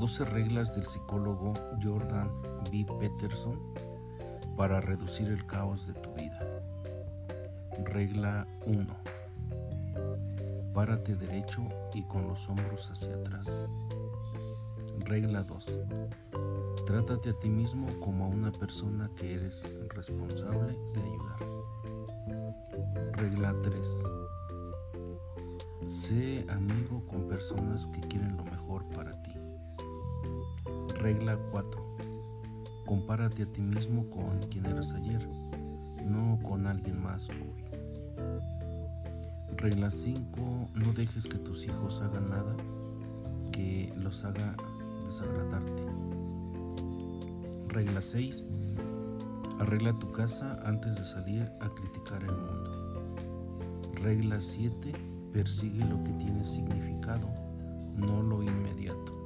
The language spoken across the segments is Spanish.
12 reglas del psicólogo Jordan B. Peterson para reducir el caos de tu vida. Regla 1. Párate derecho y con los hombros hacia atrás. Regla 2. Trátate a ti mismo como a una persona que eres responsable de ayudar. Regla 3. Sé amigo con personas que quieren lo mejor para ti. Regla 4. Compárate a ti mismo con quien eras ayer, no con alguien más hoy. Regla 5. No dejes que tus hijos hagan nada que los haga desagradarte. Regla 6. Arregla tu casa antes de salir a criticar el mundo. Regla 7. Persigue lo que tiene significado, no lo inmediato.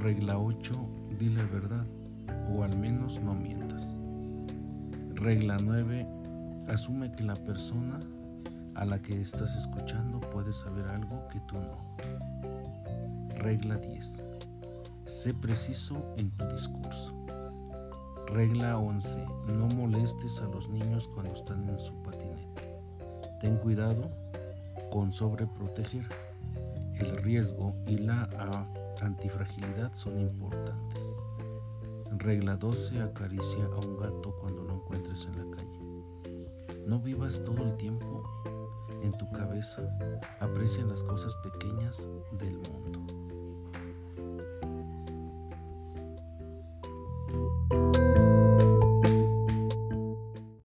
Regla 8. Di la verdad, o al menos no mientas. Regla 9. Asume que la persona a la que estás escuchando puede saber algo que tú no. Regla 10. Sé preciso en tu discurso. Regla 11. No molestes a los niños cuando están en su patinete. Ten cuidado con sobreproteger. El riesgo y la antifragilidad son importantes. Regla 12. Acaricia a un gato cuando lo encuentres en la calle. No vivas todo el tiempo en tu cabeza. Aprecia las cosas pequeñas del mundo.